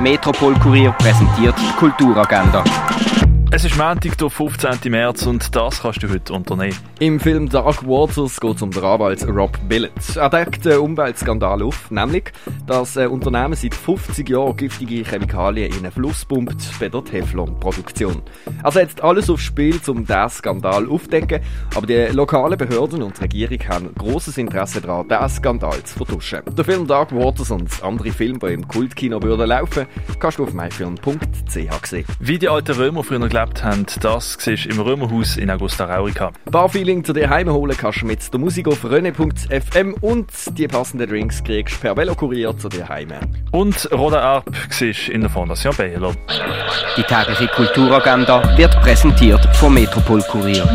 Metropol Kurier präsentiert Kulturagenda. Es ist Montag, der 15. März und das kannst du heute unternehmen. Im Film Dark Waters geht es um den Anwalt Rob Billett. Er deckt einen Umweltskandal auf, nämlich, dass ein Unternehmen seit 50 Jahren giftige Chemikalien in einen Fluss pumpt bei der Teflon-Produktion. Er setzt alles aufs Spiel, um diesen Skandal aufzudecken, aber die lokalen Behörden und die Regierung haben großes Interesse daran, diesen Skandal zu vertuschen. Der Film Dark Waters und andere Filme, die im Kultkino würden laufen, kannst du auf myfilm.ch sehen. Wie die alten Römer früher gelebt haben, das siehst du im Römerhaus in Augusta Raurica. Barfeeling zu dir heimholen kannst du mit der Musik auf rene.fm und die passenden Drinks kriegst du per Velokurier zu dir heim. Und Roda Arp siehst in der Fondation Baylor. Die tägliche Kulturagenda wird präsentiert vom Metropol Kurier.